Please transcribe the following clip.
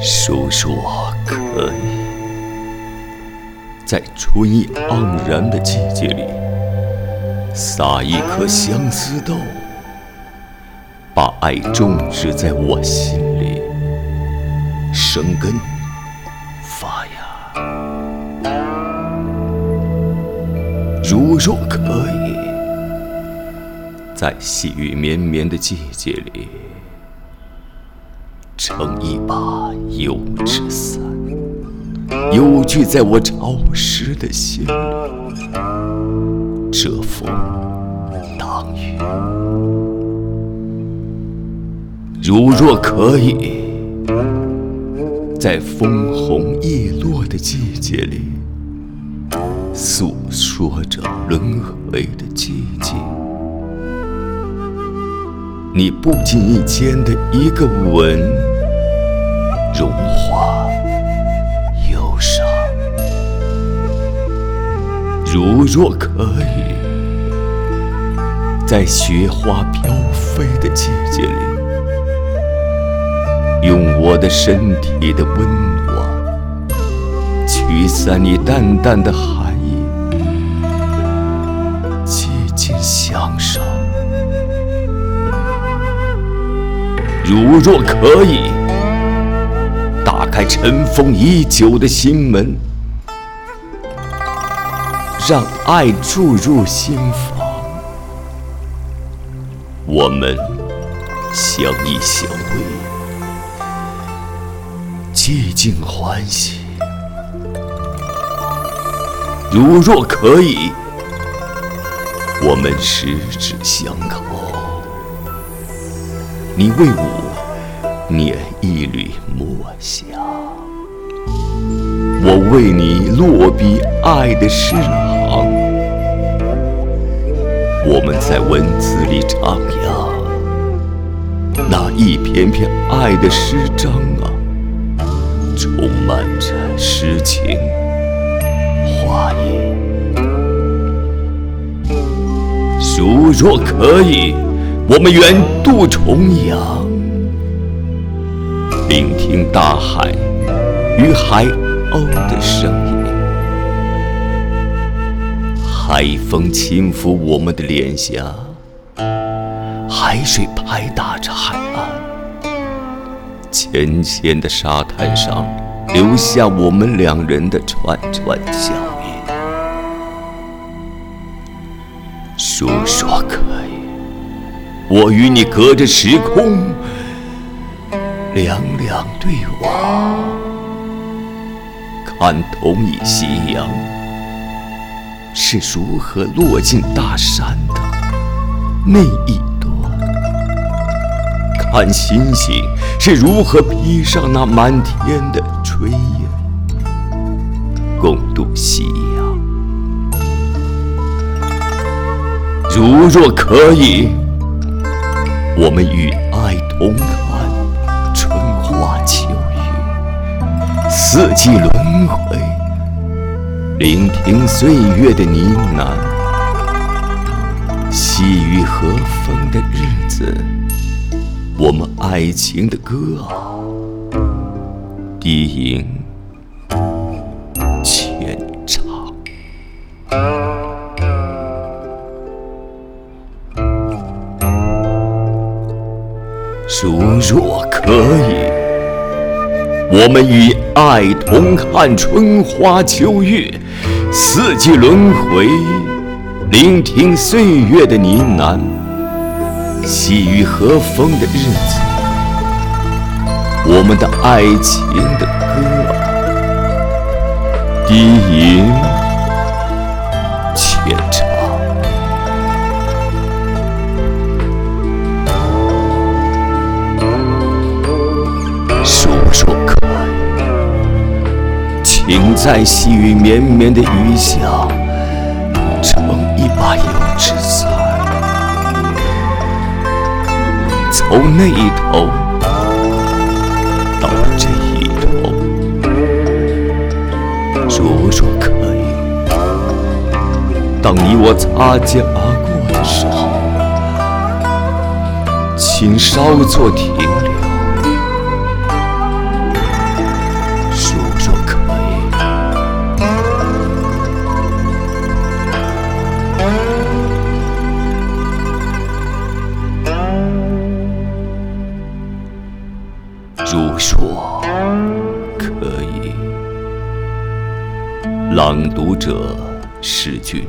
叔叔可以，在春意盎然的季节里，撒一颗相思豆，把爱种植在我心里，生根发芽。如若可以，在细雨绵绵的季节里。撑一把油纸伞，悠居在我潮湿的心里，遮风挡雨。如若可以，在枫红叶落的季节里，诉说着轮回的寂静。你不经意间的一个吻。如若可以，在雪花飘飞的季节里，用我的身体的温暖，驱散你淡淡的寒意，寂静相守。如若可以。打开尘封已久的心门，让爱注入心房。我们相依相偎，寂静欢喜。如若可以，我们十指相扣。你为我。捻一缕墨香，我为你落笔爱的诗行。我们在文字里徜徉，那一篇篇爱的诗章啊，充满着诗情画意。如若可以，我们远渡重洋。聆听大海与海鸥的声音，海风轻拂我们的脸颊，海水拍打着海岸，浅浅的沙滩上留下我们两人的串串脚印。叔说可以，我与你隔着时空。两两对望，看同一夕阳是如何落进大山的那一端，看星星是如何披上那满天的炊烟，共度夕阳。如若可以，我们与爱同看春花。秋雨，四季轮回，聆听岁月的呢喃，细雨和风的日子，我们爱情的歌啊，低吟浅唱。如若可以。我们与爱同看春花秋月，四季轮回，聆听岁月的呢喃，细雨和风的日子，我们的爱情的歌，低吟。浅唱。在细雨绵绵的雨下，撑一把油纸伞，从那一头到这一头。如若可以，当你我擦肩而过的时候，请稍作停留。朗读者，诗句。